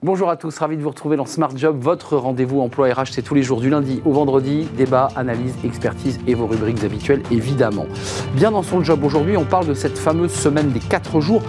Bonjour à tous, ravi de vous retrouver dans Smart Job, votre rendez-vous emploi RH, c'est tous les jours du lundi au vendredi, débat, analyse, expertise et vos rubriques habituelles évidemment. Bien dans son job aujourd'hui, on parle de cette fameuse semaine des 4 jours.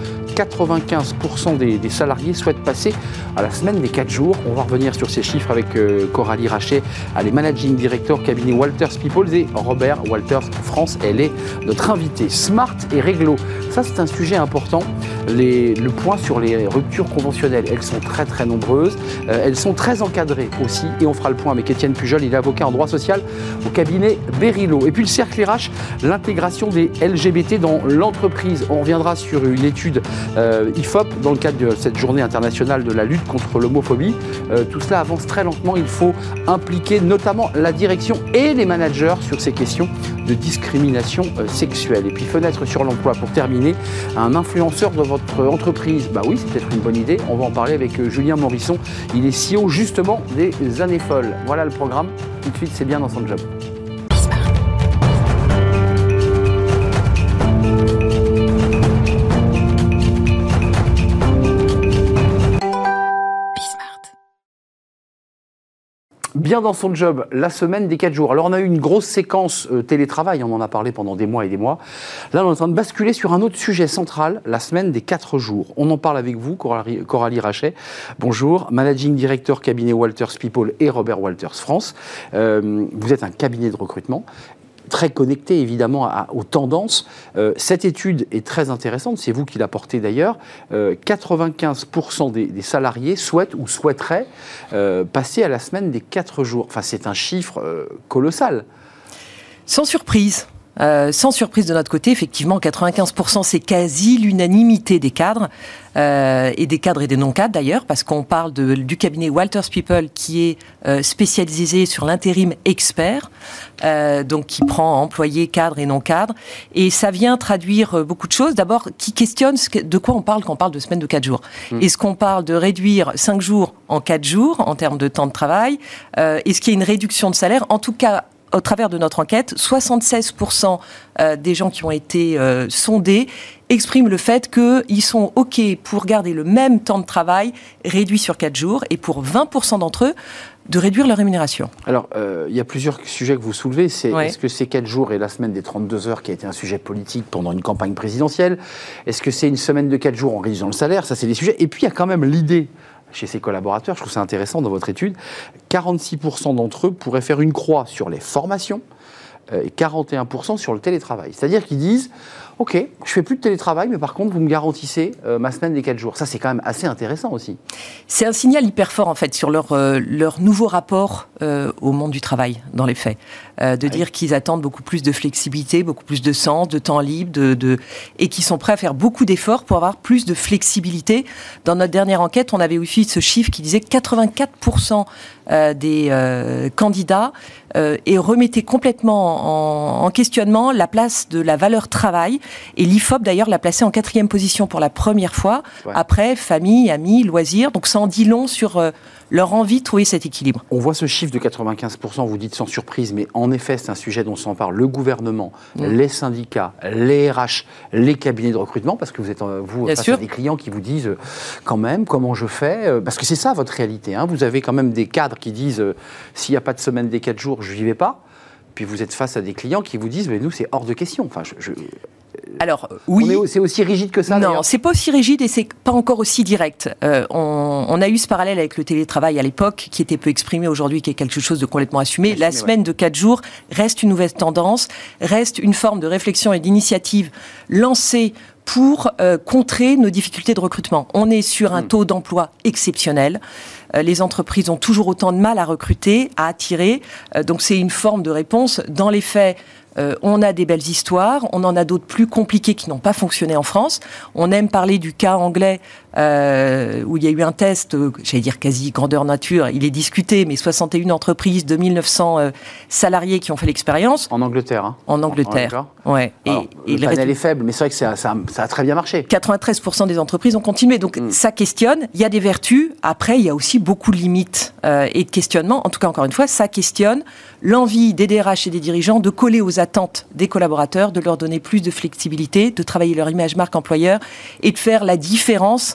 95% des, salariés souhaitent passer à la semaine des 4 jours. On va revenir sur ces chiffres avec euh, Coralie Rachet, elle est managing director cabinet Walters People et Robert Walters France, elle est notre invitée. Smart et réglo, ça c'est un sujet important. le point sur les ruptures conventionnelles, elles sont très très nombreuses. Euh, elles sont très encadrées aussi. Et on fera le point avec Étienne Pujol, il est avocat en droit social au cabinet Berilo. Et puis le cercle RH, l'intégration des LGBT dans l'entreprise. On reviendra sur une étude euh, IFOP dans le cadre de cette journée internationale de la lutte contre l'homophobie. Euh, tout cela avance très lentement. Il faut impliquer notamment la direction et les managers sur ces questions de discrimination sexuelle. Et puis fenêtre sur l'emploi pour terminer, un influenceur de votre entreprise. Bah oui, c'est peut-être une bonne idée. On va en parler avec Julien Morisson. Il est CEO justement des années folles. Voilà le programme. Tout de suite, c'est bien dans son job. Bien dans son job la semaine des 4 jours. Alors on a eu une grosse séquence euh, télétravail, on en a parlé pendant des mois et des mois. Là on est en train de basculer sur un autre sujet central, la semaine des 4 jours. On en parle avec vous, Coralie, Rachet. Bonjour, Managing Director cabinet Walters People et Robert Walters France. Euh, vous êtes un cabinet de recrutement très connecté évidemment aux tendances. Euh, cette étude est très intéressante, c'est vous qui la portez d'ailleurs. 95% euh, des, salariés souhaitent ou souhaiteraient euh, passer à la semaine des 4 jours. Enfin, c'est un chiffre colossal. Sans surprise. Euh, sans surprise de notre côté, effectivement, 95% c'est quasi l'unanimité des cadres, euh, et des cadres et des non-cadres d'ailleurs, parce qu'on parle de, du cabinet Walters People qui est euh, spécialisé sur l'intérim expert, donc qui prend employés, cadres et non-cadres. Et ça vient traduire beaucoup de choses. D'abord, qui questionne de quoi on parle quand on parle de semaine de 4 jours. Mmh. Est-ce qu'on parle de réduire 5 jours en 4 jours en termes de temps de travail? Est-ce qu'il y a une réduction de salaire? En tout cas, au travers de notre enquête, 76% euh, des gens qui ont été euh, sondés expriment le fait qu'ils sont OK pour garder le même temps de travail réduit sur 4 jours et pour 20% d'entre eux, de réduire leur rémunération. Alors, euh, il y a plusieurs sujets que vous soulevez. C'est est-ce que ces 4 jours et la semaine des 32 heures qui a été un sujet politique pendant une campagne présidentielle Est-ce que c'est une semaine de 4 jours en réduisant le salaire? Ça, c'est des sujets. Et puis, il y a quand même l'idée chez ses collaborateurs, je trouve ça intéressant dans votre étude, 46% d'entre eux pourraient faire une croix sur les formations euh, et 41% sur le télétravail. C'est-à-dire qu'ils disent, ok, je fais plus de télétravail, mais par contre, vous me garantissez euh, ma semaine des 4 jours. Ça, c'est quand même assez intéressant aussi. C'est un signal hyper fort, en fait, sur leur, euh, leur nouveau rapport euh, au monde du travail, dans les faits. Euh, de dire qu'ils attendent beaucoup plus de flexibilité, beaucoup plus de sens, de temps libre, de, de... et qu'ils sont prêts à faire beaucoup d'efforts pour avoir plus de flexibilité. Dans notre dernière enquête, on avait aussi ce chiffre qui disait 84% euh, des euh, candidats euh, et remettait complètement en, questionnement la place de la valeur travail. Et l'IFOP, d'ailleurs, l'a placée en quatrième position pour la première fois, après famille, amis, loisirs. Donc ça en dit long sur euh, leur envie de trouver cet équilibre. On voit ce chiffre de 95%, vous dites sans surprise, mais en effet, c'est un sujet dont s'en parle le gouvernement, mm. les syndicats, les RH, les cabinets de recrutement, parce que vous êtes, euh, vous, face à des clients qui vous disent euh, quand même comment je fais, parce que c'est ça votre réalité. Hein. Vous avez quand même des cadres qui disent s'il n'y a pas de semaine des 4 jours, je n'y vais pas. Puis vous êtes face à des clients qui vous disent, mais nous, c'est hors de question. Enfin, je, alors oui, c'est aussi rigide que ça. Non, c'est pas aussi rigide et c'est pas encore aussi direct. Euh, on, a eu ce parallèle avec le télétravail à l'époque, qui était peu exprimé aujourd'hui, qui est quelque chose de complètement assumé. La semaine de quatre jours reste une nouvelle tendance, reste une forme de réflexion et d'initiative lancée pour euh, contrer nos difficultés de recrutement. On est sur un hmm. taux d'emploi exceptionnel. Euh, les entreprises ont toujours autant de mal à recruter, à attirer. donc c'est une forme de réponse. Dans les faits, euh, on a des belles histoires, on en a d'autres plus compliquées qui n'ont pas fonctionné en France. On aime parler du cas anglais euh, où il y a eu un test, euh, j'allais dire quasi grandeur nature, il est discuté, mais 61 entreprises, 2900 salariés qui ont fait l'expérience. En Angleterre. Hein. En Angleterre, ouais. et, le panel est faible, mais c'est vrai que ça, a très bien marché. 93% des entreprises ont continué, donc mm. ça questionne. Il y a des vertus. Après, il y a aussi beaucoup de limites et de questionnements. En tout cas, encore une fois, ça questionne l'envie des DRH et des dirigeants de coller aux attentes des collaborateurs, de leur donner plus de flexibilité, de travailler leur image marque employeur et de faire la différence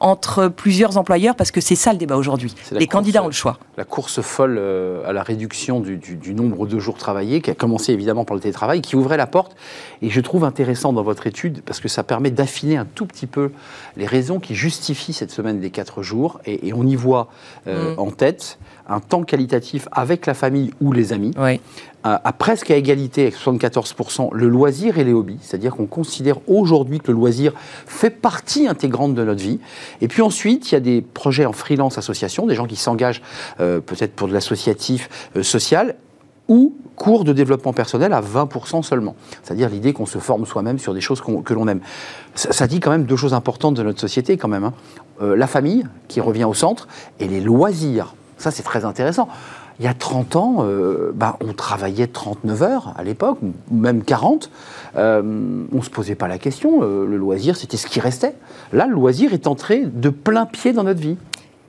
entre plusieurs employeurs parce que c'est ça le débat aujourd'hui. Les candidats ont le choix. La course folle euh, à la réduction du, nombre de jours travaillés, qui a commencé évidemment par le télétravail, qui ouvrait la porte. Et je trouve intéressant dans votre étude parce que ça permet d'affiner un tout petit peu les raisons qui justifient cette semaine des quatre jours. Et, on y voit euh, mm. en tête un temps qualitatif avec la famille ou les amis, à, presque à égalité avec 74% le loisir et les hobbies, c'est-à-dire qu'on considère aujourd'hui que le loisir fait partie intégrante de notre vie. Et puis ensuite, il y a des projets en freelance association, des gens qui s'engagent euh, peut-être pour de l'associatif euh, social, ou cours de développement personnel à 20% seulement. C'est-à-dire l'idée qu'on se forme soi-même sur des choses que l'on aime. Ça, dit quand même deux choses importantes de notre société quand même. Hein. Euh, la famille, qui revient au centre, et les loisirs. Ça, c'est très intéressant. Il y a 30 ans, euh, bah, on travaillait 39 heures à l'époque, même 40. Euh, on ne se posait pas la question. Euh, le loisir, c'était ce qui restait. Là, le loisir est entré de plein pied dans notre vie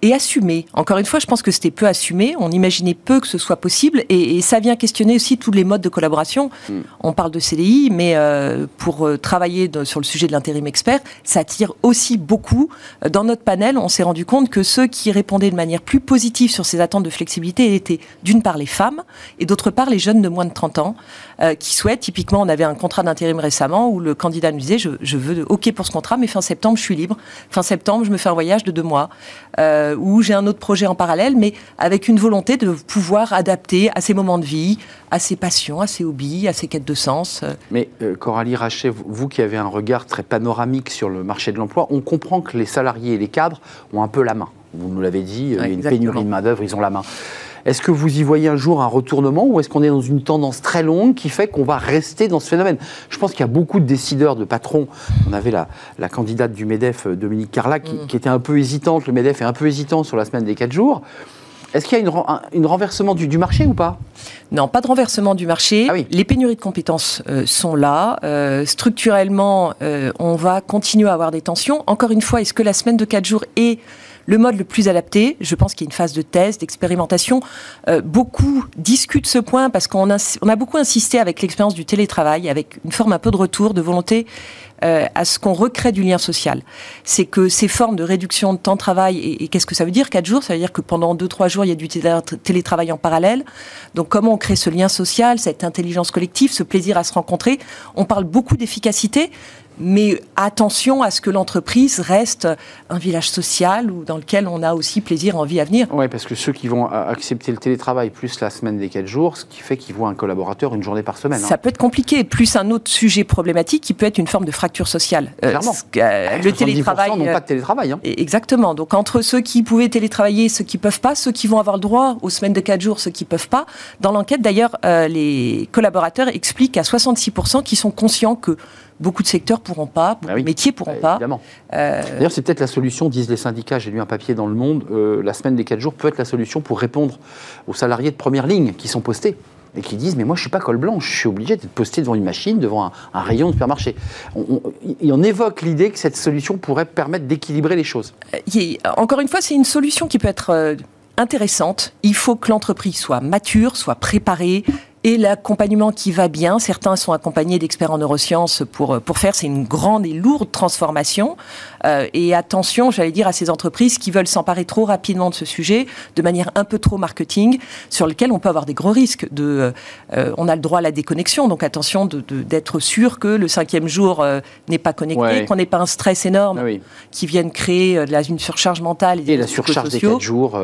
et assumé. Encore une fois, je pense que c'était peu assumé. On imaginait peu que ce soit possible. Et, ça vient questionner aussi tous les modes de collaboration. Hmm. On parle de CDI, mais euh, pour euh, travailler sur le sujet de l'intérim expert, ça attire aussi beaucoup. Dans notre panel, on s'est rendu compte que ceux qui répondaient de manière plus positive sur ces attentes de flexibilité étaient d'une part les femmes et d'autre part les jeunes de moins de 30 ans euh, qui souhaitent. Typiquement, on avait un contrat d'intérim récemment où le candidat nous disait je, je, veux OK pour ce contrat, mais fin septembre, je suis libre. Fin septembre, je me fais un voyage de deux mois. Euh, ou j'ai un autre projet en parallèle, mais avec une volonté de pouvoir adapter à ses moments de vie, à ses passions, à ses hobbies, à ses quêtes de sens. Mais euh, Coralie Rachet, vous qui avez un regard très panoramique sur le marché de l'emploi, on comprend que les salariés et les cadres ont un peu la main. Vous nous l'avez dit, il y a une pénurie de main-d'œuvre, ils ont la main. Est-ce que vous y voyez un jour un retournement ou est-ce qu'on est dans une tendance très longue qui fait qu'on va rester dans ce phénomène? Je pense qu'il y a beaucoup de décideurs, de patrons. On avait la, la candidate du MEDEF, euh, Dominique Carla, qui, mm. qui, était un peu hésitante. Le MEDEF est un peu hésitant sur la semaine des 4 jours. Est-ce qu'il y a une, renversement du, marché ou pas? Non, pas de renversement du marché. Ah Les pénuries de compétences euh, sont là. Euh, structurellement, on va continuer à avoir des tensions. Encore une fois, est-ce que la semaine de 4 jours est le mode le plus adapté. Je pense qu'il y a une phase de test, d'expérimentation. Euh, beaucoup discutent ce point parce qu'on a, beaucoup insisté avec l'expérience du télétravail, avec une forme un peu de retour, de volonté euh, à ce qu'on recrée du lien social. C'est que ces formes de réduction de temps de travail, et, qu'est-ce que ça veut dire? Quatre jours, ça veut dire que pendant deux, trois jours, il y a du télétravail en parallèle. Donc comment on crée ce lien social, cette intelligence collective, ce plaisir à se rencontrer? On parle beaucoup d'efficacité, mais attention à ce que l'entreprise reste un village social ou dans lequel on a aussi plaisir, envie à venir. Oui, parce que ceux qui vont accepter le télétravail plus la semaine des 4 jours, ce qui fait qu'ils voient un collaborateur une journée par semaine. Ça hein. peut être compliqué. Plus un autre sujet problématique qui peut être une forme de fracture sociale. Euh, Clairement. Euh, le télétravail. n'ont pas de télétravail. Hein. Exactement. Donc entre ceux qui pouvaient télétravailler, ceux qui peuvent pas, ceux qui vont avoir le droit aux semaines de 4 jours, ceux qui peuvent pas. Dans l'enquête, d'ailleurs, euh, les collaborateurs expliquent à 66% qu'ils sont conscients que beaucoup de secteurs pourront pas, beaucoup ah de métiers pourront bah, pas. Évidemment. Euh, D'ailleurs, c'est peut-être la solution, disent les syndicats. J'ai lu un papier dans Le Monde. Euh, la semaine des 4 jours peut être la solution pour répondre aux salariés de première ligne qui sont postés et qui disent mais moi je suis pas col blanc, je suis obligé d'être posté devant une machine, devant un, rayon de supermarché. On, on évoque l'idée que cette solution pourrait permettre d'équilibrer les choses. Euh, encore une fois, c'est une solution qui peut être intéressante. Il faut que l'entreprise soit mature, soit préparée, et l'accompagnement qui va bien. Certains sont accompagnés d'experts en neurosciences pour, pour faire. C'est une grande et lourde transformation. Euh, et attention, j'allais dire, à ces entreprises qui veulent s'emparer trop rapidement de ce sujet, de manière un peu trop marketing, sur lequel on peut avoir des gros risques. De, euh, on a le droit à la déconnexion, donc attention d'être de, sûr que le cinquième jour euh, n'est pas connecté, qu'on n'ait pas un stress énorme ah qui vienne créer de la, une surcharge mentale. Et, la surcharge des 4 jours,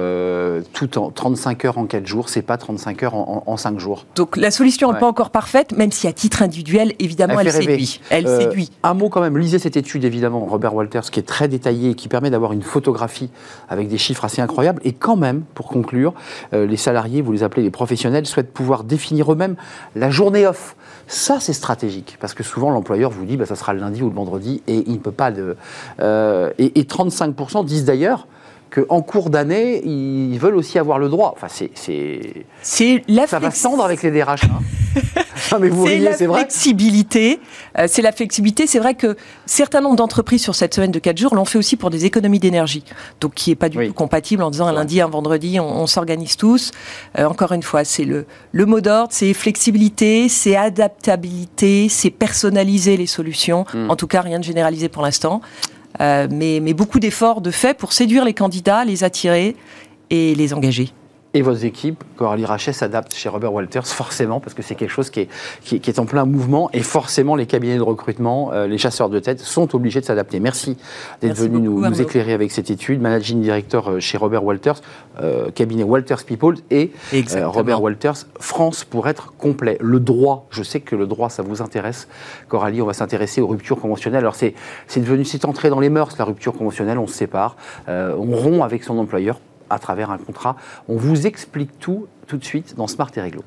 tout en 35 heures en 4 jours, c'est pas 35 heures en, en, 5 jours. Donc la solution n'est pas encore parfaite, même si à titre individuel, évidemment, elle, séduit. Elle séduit. Un mot quand même, lisez cette étude évidemment, Robert Walters qui est très détaillé et qui permet d'avoir une photographie avec des chiffres assez incroyables. Et quand même, pour conclure, euh, les salariés, vous les appelez les professionnels, souhaitent pouvoir définir eux-mêmes la journée off. Ça, c'est stratégique, parce que souvent l'employeur vous dit, bah, ça sera le lundi ou le vendredi, et il ne peut pas le. Euh, et, et 35% disent d'ailleurs, qu'en cours d'année, ils veulent aussi avoir le droit. Enfin, c'est. C'est la Ça va cendre avec les DRH. Hein. mais vous c'est la flexibilité. Euh, c'est la flexibilité. C'est vrai que certains nombres d'entreprises sur cette semaine de 4 jours l'ont fait aussi pour des économies d'énergie. Donc, qui n'est pas du tout compatible en disant un lundi, un vendredi, on, s'organise tous. Euh, encore une fois, c'est le, le mot d'ordre, c'est flexibilité, c'est adaptabilité, c'est personnaliser les solutions. Hmm. En tout cas, rien de généralisé pour l'instant mais, mais beaucoup d'efforts de fait pour séduire les candidats, les attirer et les engager. Et vos équipes, Coralie Rachet s'adapte chez Robert Walters, forcément, parce que c'est quelque chose qui est, qui, est, en plein mouvement, et forcément les cabinets de recrutement, euh, les chasseurs de tête sont obligés de s'adapter. Merci d'être venu nous, nous, éclairer avec cette étude. Managing Director euh, chez Robert Walters, euh, cabinet Walters People, et Robert Walters France pour être complet. Le droit, je sais que le droit, ça vous intéresse. Coralie, on va s'intéresser aux ruptures conventionnelles. Alors c'est devenu, c'est entré dans les mœurs, la rupture conventionnelle, on se sépare, on rompt avec son employeur à travers un contrat. On vous explique tout tout de suite dans Smart et Réglo.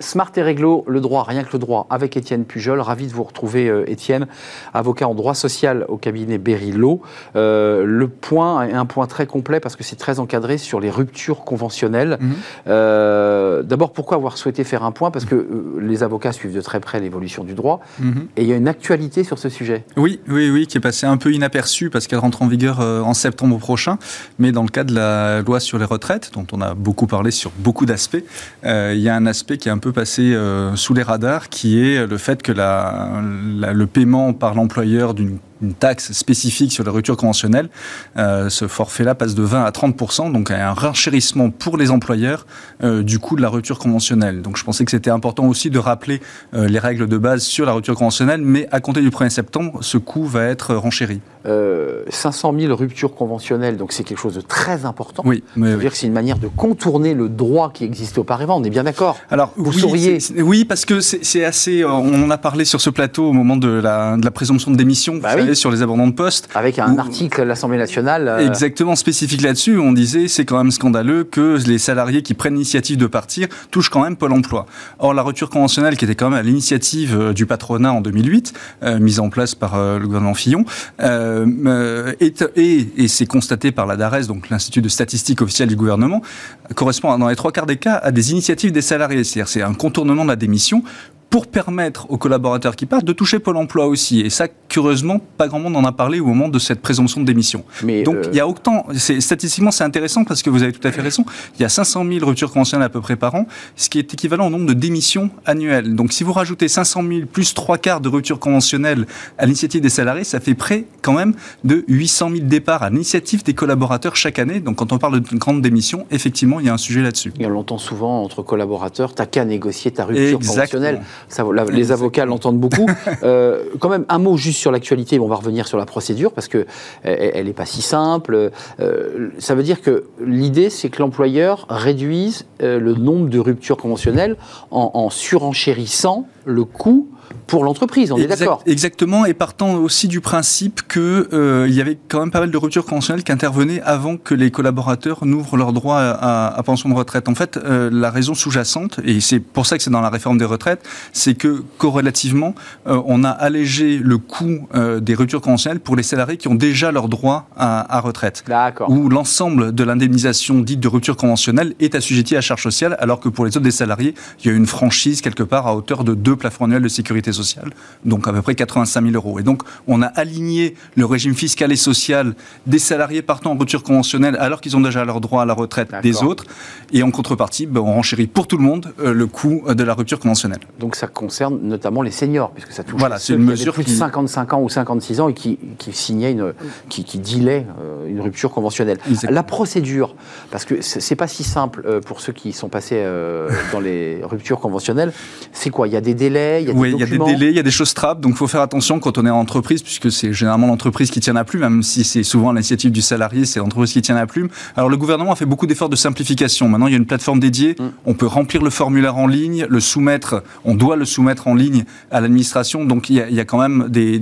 Smart et Réglo, le droit, rien que le droit, avec Étienne Pujol. Ravi de vous retrouver, euh, Étienne, avocat en droit social au cabinet Berry euh, le point est un point très complet parce que c'est très encadré sur les ruptures conventionnelles. Mhm. Euh, d'abord, pourquoi avoir souhaité faire un point? Parce que les avocats suivent de très près l'évolution du droit mhm. et il y a une actualité sur ce sujet. Oui, oui, oui, qui est passée un peu inaperçue parce qu'elle rentre en vigueur en septembre prochain. Mais dans le cadre de la loi sur les retraites, dont on a beaucoup parlé sur beaucoup d'aspects, il y a un aspect qui est un peu passer euh, sous les radars, qui est le fait que le paiement par l'employeur d'une une taxe spécifique sur les ruptures conventionnelles. Euh, ce forfait-là passe de 20 à 30 donc un renchérissement pour les employeurs euh, du coût de la rupture conventionnelle. Donc je pensais que c'était important aussi de rappeler euh, les règles de base sur la rupture conventionnelle, mais à compter du 1er septembre, ce coût va être renchéri. 500 000 ruptures conventionnelles, donc c'est quelque chose de très important. Oui, mais, dire que c'est une manière de contourner le droit qui existait auparavant. On est bien d'accord. Alors vous oui, souriez. Oui, parce que c'est assez. On en a parlé sur ce plateau au moment de la, de la présomption de démission. Bah oui sur les abandons de poste. Avec un article de l'Assemblée nationale. Euh, Exactement spécifique là-dessus. On disait c'est quand même scandaleux que les salariés qui prennent l'initiative de partir touchent quand même Pôle emploi. Or, la rupture conventionnelle qui était quand même à l'initiative euh, du patronat en 2008, euh, mise en place par le gouvernement Fillon, est, et, et c'est constaté par la DARES, donc l'Institut de statistique officielle du gouvernement, correspond dans les trois quarts des cas à des initiatives des salariés. C'est-à-dire c'est un contournement de la démission pour permettre aux collaborateurs qui partent de toucher Pôle emploi aussi. Et ça, curieusement, pas grand monde en a parlé au moment de cette présomption de démission. Mais Donc, euh, il y a autant. Statistiquement, c'est intéressant parce que vous avez tout à fait raison. Il y a 500 000 ruptures conventionnelles à peu près par an, ce qui est équivalent au nombre de démissions annuelles. Donc, si vous rajoutez 500 000 plus trois quarts de ruptures conventionnelles à l'initiative des salariés, ça fait près quand même de 800 000 départs à l'initiative des collaborateurs chaque année. Donc, quand on parle d'une grande démission, effectivement, il y a un sujet là-dessus. Et on l'entend souvent entre collaborateurs, t'as qu'à négocier ta rupture conventionnelle les avocats l'entendent beaucoup. Euh, quand même, un mot juste sur l'actualité. On va revenir sur la procédure parce que elle n'est pas si simple. Euh, ça veut dire que l'idée, c'est que l'employeur réduise euh, le nombre de ruptures conventionnelles en, en surenchérissant le coût pour l'entreprise, on est d'accord. Exactement, et partant aussi du principe que euh, il y avait quand même pas mal de ruptures conventionnelles qui intervenaient avant que les collaborateurs n'ouvrent leur droit à, pension de retraite. En fait, euh, la raison sous-jacente, et c'est pour ça que c'est dans la réforme des retraites, c'est que corrélativement, euh, on a allégé le coût euh, des ruptures conventionnelles pour les salariés qui ont déjà leur droit à, retraite. D'accord. Où l'ensemble de l'indemnisation dite de rupture conventionnelle est assujettie à charge sociale, alors que pour les autres des salariés, il y a une franchise quelque part à hauteur de 2 plafond annuel de sécurité sociale, donc à peu près 85 000 euros. Et donc, on a aligné le régime fiscal et social des salariés partant en rupture conventionnelle alors qu'ils ont déjà leur droit à la retraite des autres. Et en contrepartie, ben, on renchérit pour tout le monde euh, le coût euh, de la rupture conventionnelle. Donc, ça concerne notamment les seniors, puisque ça touche voilà, ceux qui mesure plus de 55 ans ou 56 ans et qui, signaient une, qui, qui euh, une rupture conventionnelle. La procédure, parce que c'est pas si simple pour ceux qui sont passés dans les ruptures conventionnelles, c'est quoi? Il y a des délais il y a oui, il y a des délais, il y a des choses trappes, donc il faut faire attention quand on est en entreprise, puisque c'est généralement l'entreprise qui tient la plume, même si c'est souvent l'initiative du salarié, c'est l'entreprise qui tient la plume. Alors le gouvernement a fait beaucoup d'efforts de simplification. Maintenant, il y a une plateforme dédiée, mm. on peut remplir le formulaire en ligne, le soumettre, on doit le soumettre en ligne à l'administration, donc il y, a, quand même des,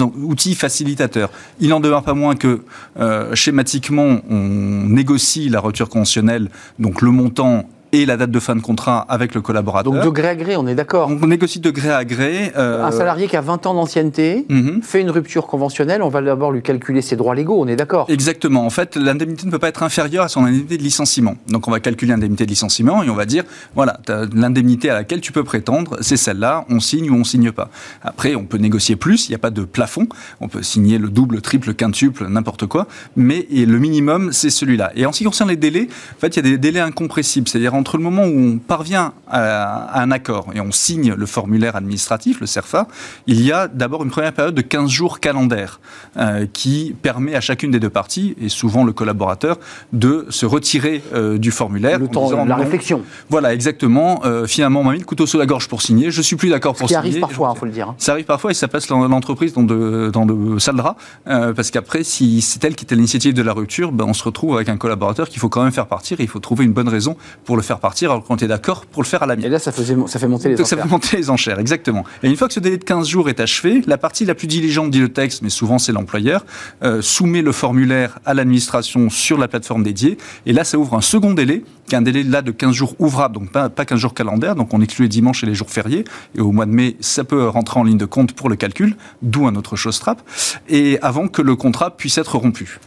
outils facilitateurs. Il n'en demeure pas moins que euh, schématiquement, on négocie la rupture conventionnelle, donc le montant et la date de fin de contrat avec le collaborateur. Donc de gré à gré, on est d'accord On négocie de gré à gré. Euh, Un salarié qui a 20 ans d'ancienneté mhm. fait une rupture conventionnelle, on va d'abord lui calculer ses droits légaux, on est d'accord Exactement. En fait, l'indemnité ne peut pas être inférieure à son indemnité de licenciement. Donc on va calculer l'indemnité de licenciement et on va dire, voilà, l'indemnité à laquelle tu peux prétendre, c'est celle-là, on signe ou on signe pas. Après, on peut négocier plus, il n'y a pas de plafond, on peut signer le double, triple, quintuple, n'importe quoi, mais le minimum, c'est celui-là. Et en ce qui concerne les délais, en fait, il y a des délais incompressibles, c'est-à-dire entre le moment où on parvient à, un accord et on signe le formulaire administratif, le CERFA, il y a d'abord une première période de 15 jours calendaires euh, qui permet à chacune des deux parties, et souvent le collaborateur, de se retirer euh, du formulaire. Le temps, de la réflexion. Voilà, exactement. Euh, finalement, on m'a mis le couteau sous la gorge pour signer. Je suis plus d'accord pour signer. Ça arrive parfois, il faut le dire. Hein. Ça arrive parfois et ça passe l'entreprise dans de, dans de sales draps, parce qu'après, si c'est elle qui était l'initiative de la rupture, ben, on se retrouve avec un collaborateur qu'il faut quand même faire partir. il faut trouver une bonne raison pour le faire partir, alors qu'on est d'accord pour le faire à la mienne. Et là, ça, faisait, ça fait monter les Donc enchères. ça fait monter les enchères, exactement. Et une fois que ce délai de 15 jours est achevé, la partie la plus diligente, dit le texte, mais souvent c'est l'employeur, euh, soumet le formulaire à l'administration sur la plateforme dédiée. Et là, ça ouvre un second délai, qui est un délai là de 15 jours ouvrables, donc pas, pas 15 jours calendaires, donc on exclut les dimanches et les jours fériés. Et au mois de mai, ça peut rentrer en ligne de compte pour le calcul, d'où un autre chose trap. Et avant que le contrat puisse être rompu.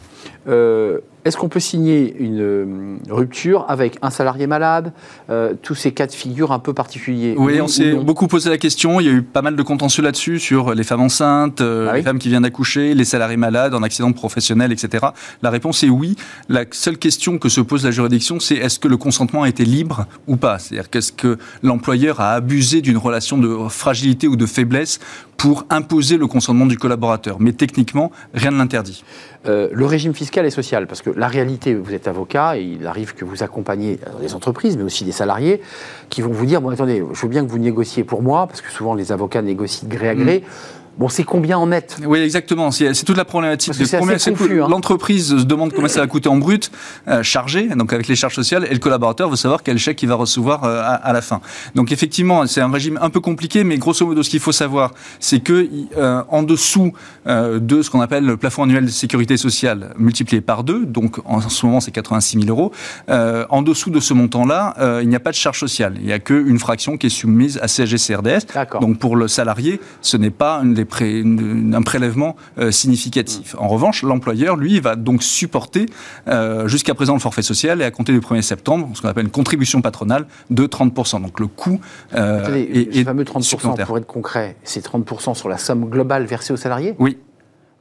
Euh, est-ce qu'on peut signer une euh, rupture avec un salarié malade euh, Tous ces cas de figure un peu particuliers. Oui, on s'est beaucoup posé la question. Il y a eu pas mal de contentieux là-dessus sur les femmes enceintes, ah les femmes qui viennent d'accoucher, les salariés malades en accident professionnel, etc. La réponse est oui. La seule question que se pose la juridiction, c'est est-ce que le consentement a été libre ou pas? C'est-à-dire qu'est-ce que l'employeur a abusé d'une relation de fragilité ou de faiblesse pour imposer le consentement du collaborateur? Mais techniquement, rien ne l'interdit. Euh, le régime fiscal et social, parce que la réalité, vous êtes avocat et il arrive que vous accompagnez des entreprises, mais aussi des salariés, qui vont vous dire bon, attendez, je veux bien que vous négociez pour moi, parce que souvent les avocats négocient de gré à gré. Mmh. Bon, c'est combien en net? Oui, exactement. C'est toute la problématique hein. L'entreprise se demande combien ça va coûter en brut, euh, chargé, donc avec les charges sociales, et le collaborateur veut savoir quel chèque il va recevoir euh, à, la fin. Donc effectivement, c'est un régime un peu compliqué, mais grosso modo, ce qu'il faut savoir, c'est que euh, en dessous euh, de ce qu'on appelle le plafond annuel de sécurité sociale multiplié par deux, donc en ce moment c'est 86 000 euros, euh, en dessous de ce montant-là, il n'y a pas de charge sociale. Il n'y a qu'une fraction qui est soumise à CSG-CRDS. Donc pour le salarié, ce n'est pas une des un prélèvement euh, significatif. En revanche, l'employeur, lui, va donc supporter euh, jusqu'à présent le forfait social et à compter du 1er septembre, ce qu'on appelle une contribution patronale de 30%. Donc le coût euh, est, est, fameux 30%, pour être concret, c'est 30% sur la somme globale versée aux salariés? Oui.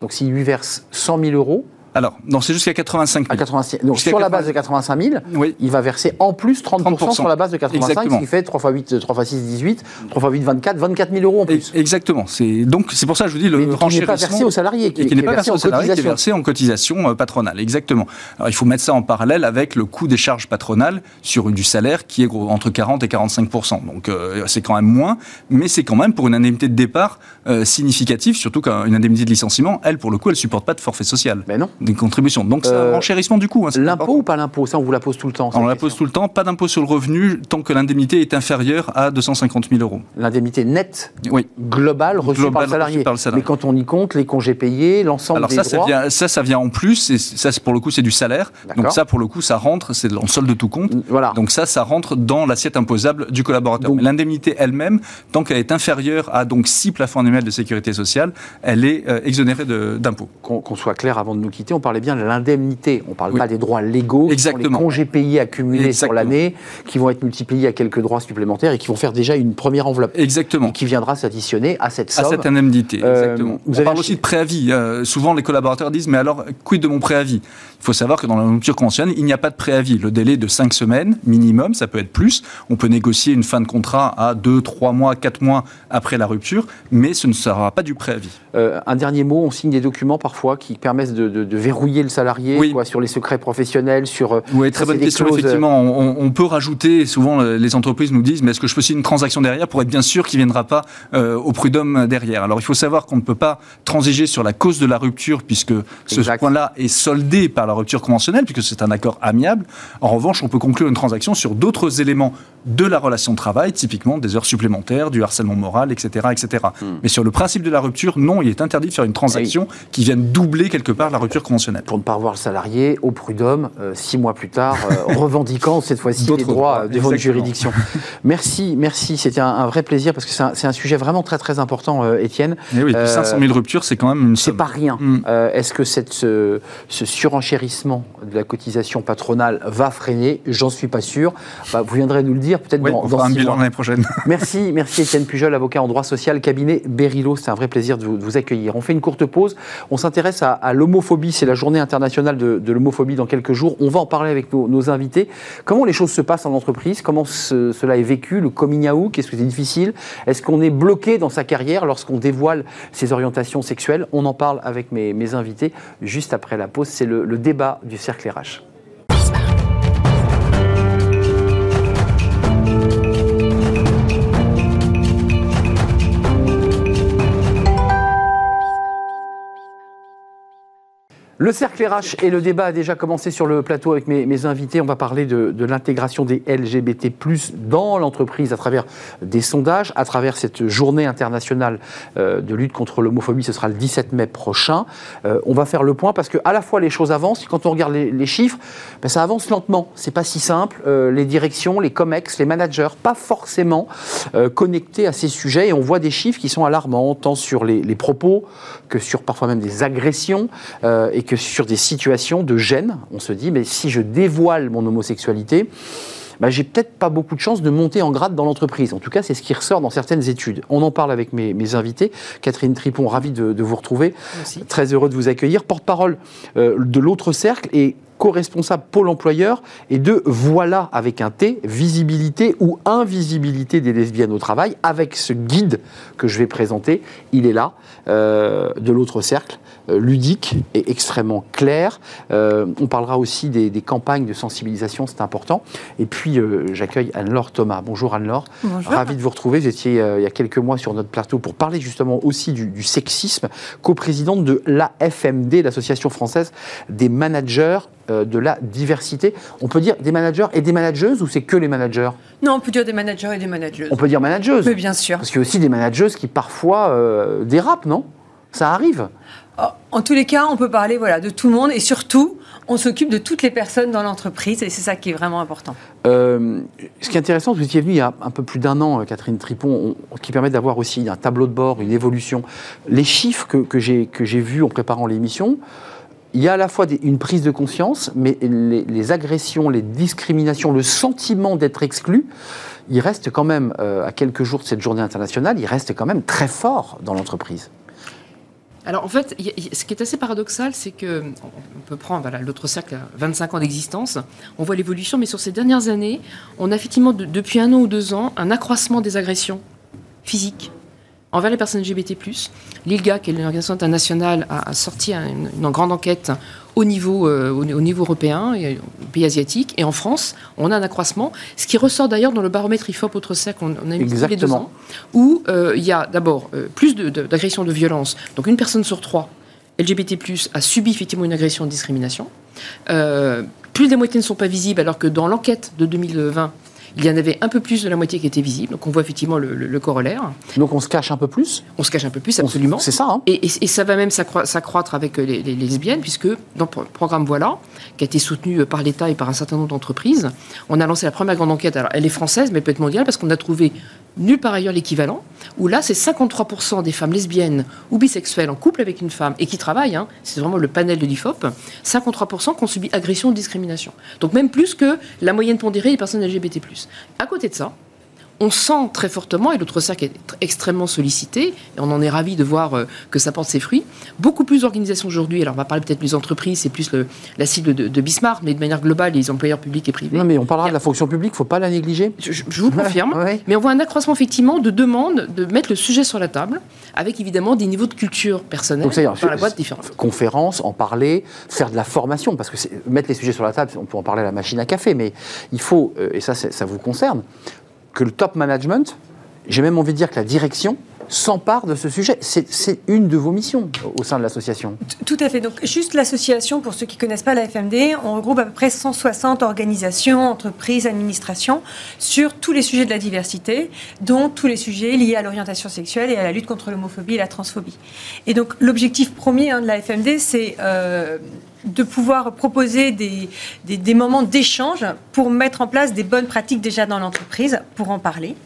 Donc s'il lui verse 100 000 euros, alors, non, c'est jusqu'à 85 000. Donc, sur la base de 85 000, il va verser en plus 30%, sur la base de 85, ce qui fait 3 x 8, 3 x 6, 18, 3 x 8, 24, 24 000 euros en plus. Exactement. Donc, c'est pour ça que je vous dis le Mais qui n'est pas versé aux salariés, qui, n'est pas versé aux salariés, qui est versé en cotisation euh, patronale. Exactement. Alors, il faut mettre ça en parallèle avec le coût des charges patronales sur du salaire qui est entre 40 et 45% Donc, euh, c'est quand même moins, mais c'est quand même pour une indemnité de départ euh, significative, surtout qu'une indemnité de licenciement, elle, pour le coup, elle supporte pas de forfait social. Mais non des contributions. Donc c'est un euh, enchérissement du coût. Hein, l'impôt ou pas l'impôt? Ça, on vous la pose tout le temps. On la pose tout le temps. Pas d'impôt sur le revenu tant que l'indemnité est inférieure à 250 000 euros. L'indemnité nette oui. globale reçue par, le salarié. Mais quand on y compte les congés payés, l'ensemble des ça, droits... Ça, vient, ça, ça vient en plus. Et ça, pour le coup, c'est du salaire. Donc ça, pour le coup, ça rentre, c'est en solde de tout compte. Voilà. Donc ça, ça rentre dans l'assiette imposable du collaborateur. L'indemnité elle-même, tant qu'elle est inférieure à donc 6 plafonds annuels de sécurité sociale, elle est euh, exonérée d'impôts. Qu'on soit clair avant de nous quitter, on parlait bien de l'indemnité on ne parle pas des droits légaux, Exactement. les congés payés accumulés sur l'année, qui vont être multipliés à quelques droits supplémentaires et qui vont faire déjà une première enveloppe. Exactement. qui viendra s'additionner à cette somme. À cette indemnité, euh, exactement. Vous on parle aussi de préavis. Euh, souvent, les collaborateurs disent, mais alors, quid de mon préavis? Il faut savoir que dans la rupture conventionnelle, il n'y a pas de préavis. Le délai de 5 semaines minimum, ça peut être plus. On peut négocier une fin de contrat à 2, 3 mois, 4 mois après la rupture, mais ce ne sera pas du préavis. Euh, un dernier mot, on signe des documents parfois qui permettent de verrouiller le salarié oui. sur les secrets professionnels, sur... Euh, oui, très bonne question, effectivement. On, peut rajouter, souvent les entreprises nous disent, mais est-ce que je peux signer une transaction derrière pour être bien sûr qu'il ne viendra pas euh, au prud'homme derrière? Alors il faut savoir qu'on ne peut pas transiger sur la cause de la rupture, puisque ce point-là est soldé par la rupture conventionnelle, puisque c'est un accord amiable. En revanche, on peut conclure une transaction sur d'autres éléments de la relation de travail, typiquement des heures supplémentaires, du harcèlement moral, etc. etc. Hmm. Mais sur le principe de la rupture, non, il est interdit de faire une transaction qui vienne doubler quelque part la rupture conventionnelle. Pour ne pas revoir le salarié au prud'homme, euh, six mois plus tard, euh, revendiquant cette fois-ci les droits euh, devant une juridiction. Merci, merci, c'était un, vrai plaisir parce que c'est un, sujet vraiment très très important, Étienne. Et eh oui, 500 000 ruptures, c'est quand même une C'est pas rien. Hmm. Est-ce que cette, ce, ce, de la cotisation patronale va freiner J'en suis pas sûr. Bah, vous viendrez nous le dire peut-être oui, dans, on dans fera un bilan l'année prochaine. Merci, merci Étienne Pujol, avocat en droit social, cabinet Berilo. C'est un vrai plaisir de vous, de vous accueillir. On fait une courte pause. On s'intéresse à, à l'homophobie. C'est la journée internationale de, de l'homophobie dans quelques jours. On va en parler avec nos, nos invités. Comment les choses se passent en entreprise? Comment ce- cela est vécu? Le coming out Est-ce que c'est difficile? Est-ce qu'on est bloqué dans sa carrière lorsqu'on dévoile ses orientations sexuelles? On en parle avec mes, mes invités juste après la pause. C'est le, le débat du cercle RH. Le cercle RH et le débat a déjà commencé sur le plateau avec mes, invités. On va parler de, l'intégration des LGBT dans l'entreprise à travers des sondages, à travers cette journée internationale euh, de lutte contre l'homophobie. Ce sera le 17 mai prochain. Euh, on va faire le point parce que à la fois les choses avancent. Quand on regarde les, chiffres, ben, ça avance lentement. C'est pas si simple. Euh, les directions, les comex, les managers, pas forcément connectés à ces sujets. Et on voit des chiffres qui sont alarmants, tant sur les propos que sur parfois même des agressions euh, et que sur des situations de gêne. On se dit, mais si je dévoile mon homosexualité, bah, j'ai peut-être pas beaucoup de chances de monter en grade dans l'entreprise. En tout cas, c'est ce qui ressort dans certaines études. On en parle avec mes, mes invités. Catherine Tripon, ravi de, de vous retrouver. Merci. Très heureux de vous accueillir. Porte-parole euh, de l'autre cercle et co-responsable pôle employeur et de Voilà avec un T, visibilité ou invisibilité des lesbiennes au travail, avec ce guide que je vais présenter. Il est là, euh, de l'autre cercle, ludique et extrêmement clair. Euh, on parlera aussi des, des campagnes de sensibilisation, c'est important. Et puis, euh, j'accueille Anne-Laure Thomas. Bonjour Anne-Laure. Ravi de vous retrouver. Vous étiez euh, il y a quelques mois sur notre plateau pour parler justement aussi du, du sexisme, coprésidente de l'AFMD, l'Association française des managers euh, de la diversité. On peut dire des managers et des manageuses ou c'est que les managers? Non, on peut dire des managers et des managers. On peut dire manageuses. Mais bien sûr. Parce qu'il y a aussi des manageuses qui parfois euh, dérapent, non? Ça arrive. Oh, En tous les cas, on peut parler voilà, de tout le monde et surtout, on s'occupe de toutes les personnes dans l'entreprise et c'est ça qui est vraiment important. Euh, ce qui est intéressant, vous étiez venu il y a un peu plus d'un an, euh, Catherine Tripon, on- qui permet d'avoir aussi un tableau de bord, une évolution. Les chiffres que, que j'ai que j'ai vus en préparant l'émission, il y a à la fois des- une prise de conscience, mais les, les agressions, les discriminations, le sentiment d'être exclu, il reste quand même, euh, à quelques jours de cette journée internationale, il reste quand même très fort dans l'entreprise. Alors en fait, ce qui est assez paradoxal, c'est que on peut prendre l'autre cercle a 25 ans d'existence, on voit l'évolution, mais sur ces dernières années, on a effectivement de- depuis un an ou deux ans un accroissement des agressions physiques envers les personnes LGBT+. L'ILGA, qui est l'organisation internationale, a, sorti un- une, une grande enquête au niveau, euh, au, au niveau européen et pays asiatiques. Et en France, on a un accroissement, ce qui ressort d'ailleurs dans le baromètre IFOP Autre Cercle, on, on a mis tous les deux ans, où euh, il y a d'abord euh, plus de- de- d'agressions de, violence. Donc une personne sur trois LGBT+, a subi effectivement une agression de discrimination. Plus des moitiés ne sont pas visibles, alors que dans l'enquête de 2020, il y en avait un peu plus de la moitié qui était visible. Donc on voit effectivement le, le- le corollaire. Donc on se cache un peu plus On se cache un peu plus, absolument. C'est ça, hein Et, et- et ça va même s'accro- s'accroître avec euh, les, les lesbiennes, puisque dans le pro- programme Voilà, qui a été soutenu euh, par l'État et par un certain nombre d'entreprises, on a lancé la première grande enquête. Alors, elle est française, mais elle peut être mondiale, parce qu'on a trouvé nulle part ailleurs l'équivalent, où là, c'est 53% des femmes lesbiennes ou bisexuelles en couple avec une femme et qui travaillent, hein, c'est vraiment le panel de l'IFOP, 53% qui ont subi agression ou discrimination. Donc même plus que la moyenne pondérée des personnes LGBT+. À côté de ça, on sent très fortement, et l'autre cercle est tr- extrêmement sollicité, et on en est ravi de voir euh, que ça porte ses fruits, beaucoup plus d'organisations aujourd'hui, alors on va parler peut-être des entreprises, c'est plus le- la cible de, de Bismarck, mais de manière globale, les employeurs publics et privés. Non, mais on parlera de la fonction publique, faut pas la négliger. Je, vous confirme. Ouais. Mais on voit un accroissement effectivement de demandes de mettre le sujet sur la table, avec évidemment des niveaux de culture personnelle dans la boîte conférence, en parler, faire de la formation, parce que mettre les sujets sur la table, on peut en parler à la machine à café, mais il faut, euh, et ça, ça vous concerne, que le top management, j'ai même envie de dire que la direction, s'empare de ce sujet. C'est une de vos missions au sein de l'association. Tout à fait. Donc, juste l'association, pour ceux qui ne connaissent pas la FMD, on regroupe à peu près 160 organisations, entreprises, administrations sur tous les sujets de la diversité, dont tous les sujets liés à l'orientation sexuelle et à la lutte contre l'homophobie et la transphobie. Et donc, l'objectif premier hein, de la FMD, c'est euh, de pouvoir proposer des, des, des moments d'échange pour mettre en place des bonnes pratiques déjà dans l'entreprise, pour en parler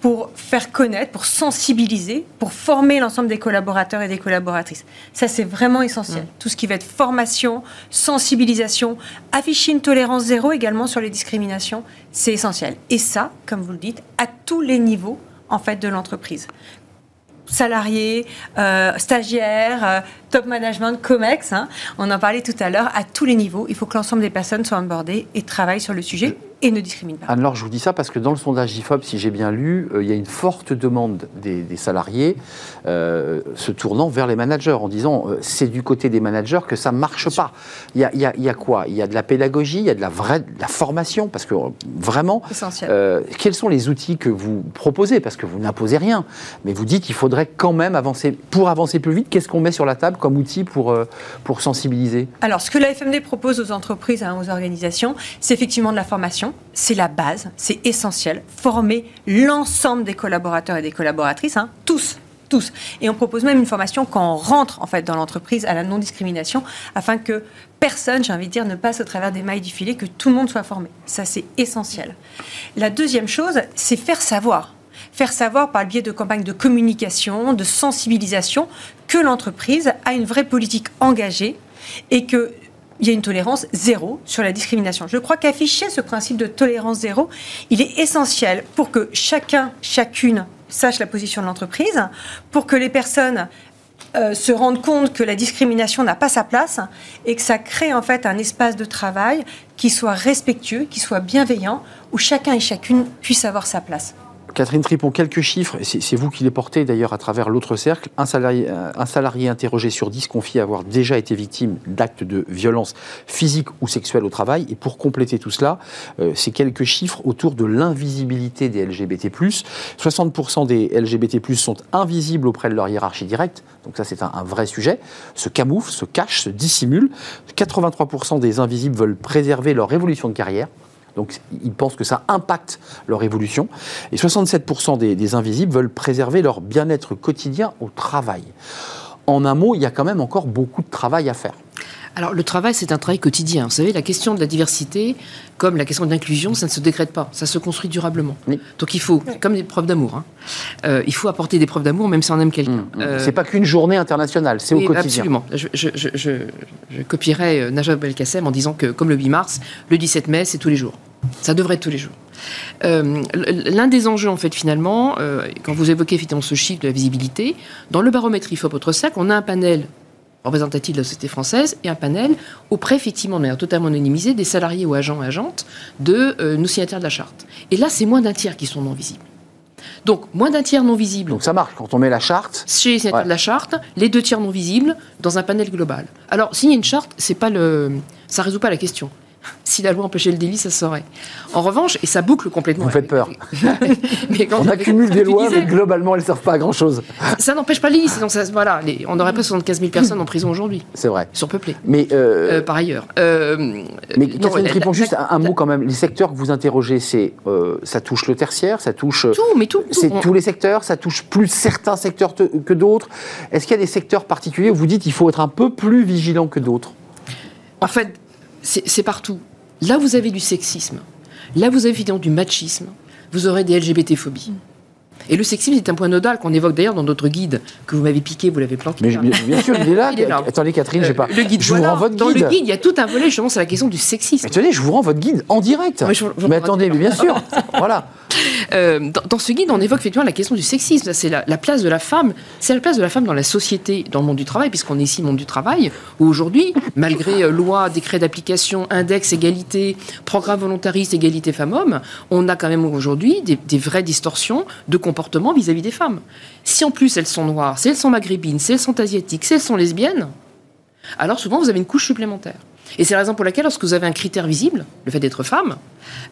pour faire connaître, pour sensibiliser, pour former l'ensemble des collaborateurs et des collaboratrices. Ça, c'est vraiment essentiel. Mmh. Tout ce qui va être formation, sensibilisation, afficher une tolérance zéro également sur les discriminations, c'est essentiel. Et ça, comme vous le dites, à tous les niveaux en fait de l'entreprise salariés, euh, stagiaires, euh, top management, COMEX, hein. on en parlait tout à l'heure, à tous les niveaux, il faut que l'ensemble des personnes soient onboardées et travaillent sur le sujet et ne discriminent pas. Anne-Laure, je vous dis ça parce que dans le sondage IFOP, si j'ai bien lu, euh, il y a une forte demande des, des salariés euh, se tournant vers les managers en disant euh, c'est du côté des managers que ça ne marche pas. Il y, a, il, y a, il y a quoi? Il y a de la pédagogie, il y a de la vraie de la formation parce que euh, vraiment, Essentiel. euh, quels sont les outils que vous proposez? Parce que vous n'imposez rien, mais vous dites qu'il faudrait quand même avancer. Pour avancer plus vite, qu'est-ce qu'on met sur la table comme outil pour, euh, pour sensibiliser Alors, ce que la FMD propose aux entreprises, hein, aux organisations, c'est effectivement de la formation. C'est la base, c'est essentiel. Former l'ensemble des collaborateurs et des collaboratrices, hein, tous. Tous. Et on propose même une formation quand on rentre en fait dans l'entreprise à la non-discrimination, afin que personne, j'ai envie de dire, ne passe au travers des mailles du filet, que tout le monde soit formé. Ça, c'est essentiel. La deuxième chose, c'est faire savoir faire savoir par le biais de campagnes de communication, de sensibilisation, que l'entreprise a une vraie politique engagée et que il y a une tolérance zéro sur la discrimination. Je crois qu'afficher ce principe de tolérance zéro, il est essentiel pour que chacun, chacune sache la position de l'entreprise, pour que les personnes euh, se rendent compte que la discrimination n'a pas sa place et que ça crée en fait un espace de travail qui soit respectueux, qui soit bienveillant, où chacun et chacune puisse avoir sa place. Catherine Tripon, quelques chiffres, c'est vous qui les portez d'ailleurs à travers l'autre cercle. Un salarié, euh, salarié interrogé sur 10 confie avoir déjà été victime d'actes de violence physique ou sexuelle au travail. Et pour compléter tout cela, euh, c'est quelques chiffres autour de l'invisibilité des LGBT+. 60% des LGBT+, sont invisibles auprès de leur hiérarchie directe. Donc ça, c'est un, un vrai sujet. Se camouflent, se cachent, se dissimulent. 83% des invisibles veulent préserver leur évolution de carrière. Donc ils pensent que ça impacte leur évolution. Et 67% des, des invisibles veulent préserver leur bien-être quotidien au travail. En un mot, il y a quand même encore beaucoup de travail à faire. Alors, le travail, c'est un travail quotidien. Vous savez, la question de la diversité, comme la question de l'inclusion, ça ne se décrète pas. Ça se construit durablement. Oui. Donc, il faut, comme des preuves d'amour, hein, euh, il faut apporter des preuves d'amour, même si on aime quelqu'un. Euh, C'est pas qu'une journée internationale, c'est oui, au quotidien. Absolument. Je, je, je, je, je copierais euh, Najat Belkacem en disant que, comme le 8 mars, le 17 mai, c'est tous les jours. Ça devrait être tous les jours. Euh, L'un des enjeux, en fait, finalement, euh, quand vous évoquez effectivement ce chiffre de la visibilité, dans le baromètre IFOP Autre Sac, on a un panel représentatif de la société française et un panel auprès, effectivement, de manière totalement anonymisée, des salariés ou agents et agentes de euh, nos signataires de la charte. Et là, c'est moins d'un tiers qui sont non visibles. Donc, moins d'un tiers non visible Donc ça marche, quand on met la charte, chez les signataires Ouais. de la charte, les deux tiers non visibles dans un panel global. Alors, signer une charte, c'est pas le, ça résout pas la question. Si la loi empêchait le délit, ça se saurait. En revanche, et ça boucle complètement. vous faites peur. mais quand On accumule des lois, mais globalement, elles ne servent pas à grand-chose. ça n'empêche pas le délit. sinon ça- voilà, les- on n'aurait pas 75 000 personnes en prison aujourd'hui, C'est vrai. surpeuplées. Mais, euh, Euh, par ailleurs. Euh, mais Catherine Tripon, juste la- un, mot quand même. Les secteurs que vous interrogez, c'est euh, ça touche le tertiaire, ça touche... Tout, mais tout. C'est tous les secteurs, ça touche plus certains secteurs te- que d'autres. Est-ce qu'il y a des secteurs particuliers où vous dites qu'il faut être un peu plus vigilant que d'autres? En fait, c'est partout. Là, vous avez du sexisme. Là, vous avez évidemment du machisme. Vous aurez des LGBT-phobies. Et le sexisme est un point nodal qu'on évoque d'ailleurs dans notre guide que vous m'avez piqué, vous l'avez planqué. Mais je- bien, sûr, il est là. Il est là. Attendez, Catherine, Euh, j'ai pas. Le guide, je vous voilà. rends votre Dans guide. le guide, il y a tout un volet justement sur la question du sexisme. Mais tenez, je vous rends votre guide en direct. Mais je vous- je vous mais rends attendez, mais bien sûr. voilà. Euh, dans, dans ce guide, on évoque effectivement la question du sexisme. C'est la, la place de la femme. C'est la place de la femme dans la société, dans le monde du travail, puisqu'on est ici le monde du travail, où aujourd'hui, malgré euh, loi, décret d'application, index égalité, programme volontariste égalité femmes-hommes, on a quand même aujourd'hui des, des vraies distorsions de comportement vis-à-vis des femmes. Si en plus elles sont noires, si elles sont maghrébines, si elles sont asiatiques, si elles sont lesbiennes, alors souvent vous avez une couche supplémentaire. Et c'est la raison pour laquelle, lorsque vous avez un critère visible, le fait d'être femme,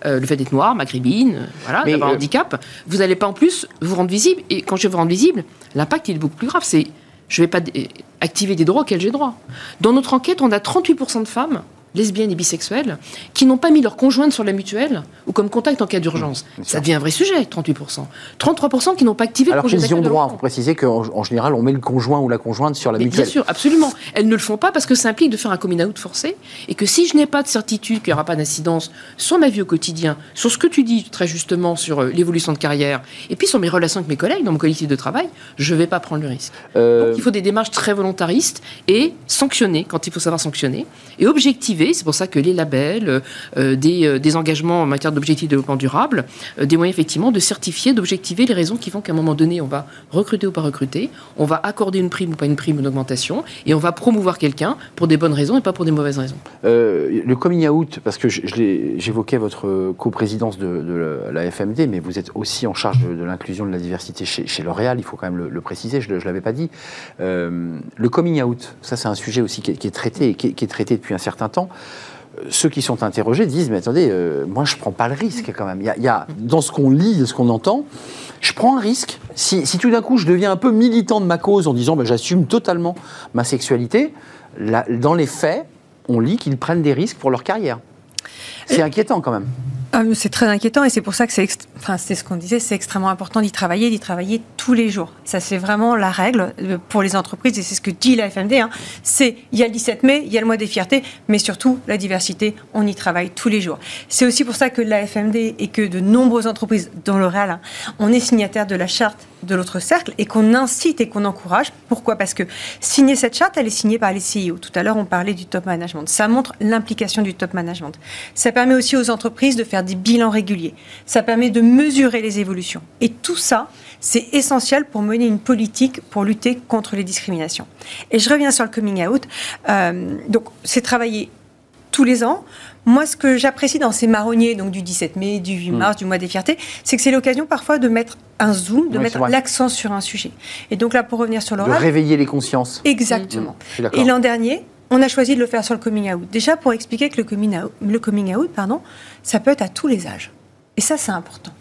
euh, le fait d'être noire, maghrébine, euh, voilà, d'avoir un euh, handicap, vous n'allez pas en plus vous rendre visible. Et quand je vais vous rendre visible, l'impact il est beaucoup plus grave. C'est je ne vais pas euh, activer des droits auxquels j'ai droit. Dans notre enquête, on a 38% de femmes lesbiennes et bisexuelles qui n'ont pas mis leur conjointe sur la mutuelle ou comme contact en cas d'urgence. Sûr. Ça devient un vrai sujet, 38%. 33% qui n'ont pas activé Alors le qu'ils y ont droit, il préciser qu'en en général, on met le conjoint ou la conjointe sur la Mais mutuelle. bien sûr, absolument. Elles ne le font pas parce que ça implique de faire un coming out forcé et que si je n'ai pas de certitude qu'il n'y aura pas d'incidence sur ma vie au quotidien, sur ce que tu dis très justement sur euh, l'évolution de carrière et puis sur mes relations avec mes collègues dans mon collectif de travail, je ne vais pas prendre le risque. Euh, Donc il faut des démarches très volontaristes et sanctionner quand il faut savoir sanctionner et objectiver. C'est pour ça que les labels, euh, euh, des, euh, des engagements en matière d'objectifs de développement durable, des moyens effectivement de certifier, d'objectiver les raisons qui font qu'à un moment donné on va recruter ou pas recruter, on va accorder une prime ou pas une prime, une augmentation et on va promouvoir quelqu'un pour des bonnes raisons et pas pour des mauvaises raisons. Le coming out, parce que j'évoquais votre coprésidence de, de la FMD, mais vous êtes aussi en charge de, l'inclusion de la diversité chez, L'Oréal, il faut quand même le, préciser, je ne l'avais pas dit. Le coming out, ça c'est un sujet aussi qui est, traité, et qui est traité depuis un certain temps. Ceux qui sont interrogés disent, mais attendez, euh, moi je ne prends pas le risque quand même. Dans ce qu'on lit, de ce qu'on entend, je prends un risque. Si, si tout d'un coup je deviens un peu militant de ma cause en disant, ben, j'assume totalement ma sexualité, dans les faits, on lit qu'ils prennent des risques pour leur carrière. C'est inquiétant quand même. Ah, C'est très inquiétant et c'est pour ça que c'est, enfin, ce qu'on disait, c'est extrêmement important d'y travailler, d'y travailler tous les jours. Ça, c'est vraiment la règle euh, pour les entreprises et c'est ce que dit la FMD. hein. C'est, il y a le 17 mai, il y a le mois des fiertés, mais surtout la diversité, on y travaille tous les jours. C'est aussi pour ça que la FMD et que de nombreuses entreprises, dont L'Oréal, hein, on est signataire de la charte de l'autre cercle et qu'on incite et qu'on encourage. Pourquoi? Parce que signer cette charte, elle est signée par les CEO. Tout à l'heure, on parlait du top management. Ça montre l'implication du top management. Permet aussi aux entreprises de faire des bilans réguliers. Ça permet de mesurer les évolutions. Et tout ça, c'est essentiel pour mener une politique pour lutter contre les discriminations. Et je reviens sur le coming out. Euh, donc, c'est travailler tous les ans. Moi, ce que j'apprécie dans ces marronniers, donc du 17 mai, du 8 mars, du mois des fiertés, c'est que c'est l'occasion parfois de mettre un zoom, de mettre l'accent sur un sujet. Et donc là, pour revenir sur De l'oral, réveiller les consciences. exactement. D'accord. Et l'an dernier, on a choisi de le faire sur le coming out. Déjà pour expliquer que le coming out, le coming out pardon, ça peut être à tous les âges. Et ça, c'est important.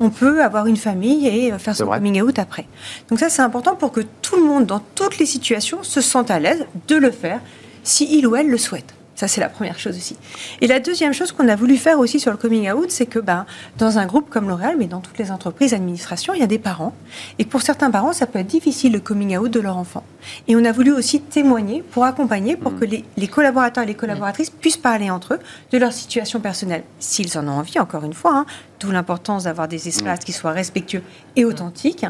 On peut avoir une famille et euh, faire son coming out après. Donc ça, c'est important pour que tout le monde, dans toutes les situations, se sente à l'aise de le faire si il ou elle le souhaite. Ça, c'est la première chose aussi. Et la deuxième chose qu'on a voulu faire aussi sur le coming out, c'est que ben, dans un groupe comme L'Oréal, mais dans toutes les entreprises, administrations, il y a des parents. Et pour certains parents, ça peut être difficile le coming out de leur enfant. Et on a voulu aussi témoigner pour accompagner, pour que les, les collaborateurs et les collaboratrices puissent parler entre eux de leur situation personnelle, s'ils en ont envie, encore une fois, hein, d'où l'importance d'avoir des espaces qui soient respectueux et authentiques,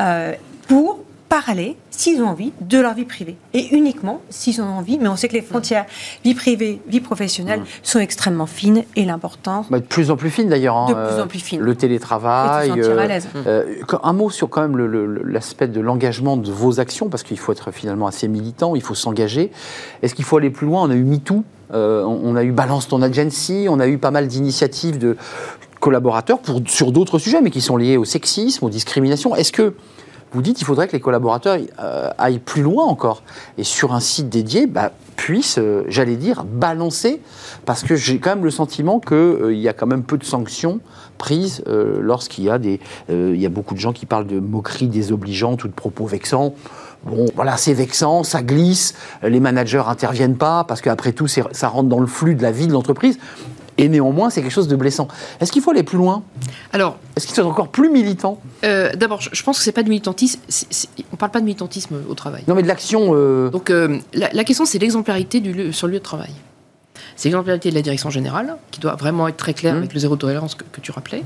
euh, pour parler, s'ils ont envie, de leur vie privée. Et uniquement s'ils ont envie, mais on sait que les frontières vie privée, vie professionnelle sont extrêmement fines et l'important Bah, de plus en plus fine d'ailleurs. hein, De plus euh, en plus fine. Le télétravail. Et sentir à euh, l'aise. euh, un mot sur quand même le- le- l'aspect de l'engagement de vos actions, parce qu'il faut être finalement assez militant, il faut s'engager. Est-ce qu'il faut aller plus loin? On a eu MeToo, euh, on, on a eu Balance ton agency, on a eu pas mal d'initiatives de collaborateurs pour, sur d'autres sujets, mais qui sont liés au sexisme, aux discriminations. Est-ce que vous dites qu'il faudrait que les collaborateurs euh, aillent plus loin encore et sur un site dédié bah, puissent, euh, j'allais dire, balancer parce que j'ai quand même le sentiment qu'il y a quand même peu de sanctions prises euh, lorsqu'il y a des, euh, il y a beaucoup de gens qui parlent de moqueries désobligeantes ou de propos vexants. Bon, voilà, c'est vexant, ça glisse, les managers interviennent pas parce qu'après tout, ça rentre dans le flux de la vie de l'entreprise. Et néanmoins, c'est quelque chose de blessant. Est-ce qu'il faut aller plus loin? Alors, Est-ce qu'il faut être encore plus militant? euh, d'abord, je pense que c'est pas de militantisme. on parle pas de militantisme au travail. Non, mais de l'action. euh, Donc euh, la, la question, c'est l'exemplarité du lieu- sur le lieu de travail. C'est l'exemplarité de la direction générale, qui doit vraiment être très claire Mhm. avec le zéro tolérance que, que tu rappelais.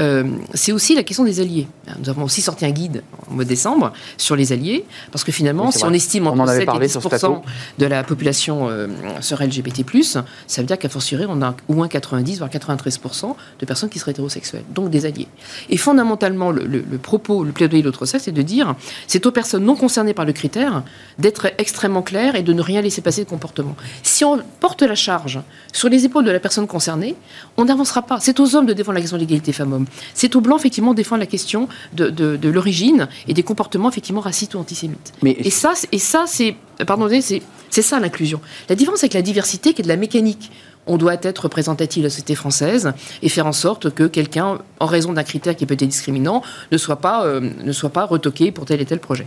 Euh, c'est aussi la question des alliés. Nous avons aussi sorti un guide en mois de décembre sur les alliés, parce que finalement, si vrai. on estime On entre en avait 7 parlé et sur ce 10 plateau. de la population euh, serait LGBT+, ça veut dire qu'à fortiori, on a au moins 90, voire 93% de personnes qui seraient hétérosexuelles, donc des alliés. Et fondamentalement, le, le- le propos, le plaidoyer de l'autre sexe, c'est de dire, c'est aux personnes non concernées par le critère d'être extrêmement claires et de ne rien laisser passer de comportement. Si on porte la charge sur les épaules de la personne concernée, on n'avancera pas. C'est aux hommes de défendre la question de l'égalité femmes-hommes. C'est aux blancs, effectivement, de défendre la question de, de- de l'origine et des comportements, effectivement, racistes ou antisémites. mais Et ça, c'est- et ça, c'est, pardon, c'est, c'est ça l'inclusion. La différence avec la diversité, qui est de la mécanique. On doit être représentatif de la société française et faire en sorte que quelqu'un, en raison d'un critère qui peut être discriminant, ne soit pas, euh, ne soit pas retoqué pour tel et tel projet.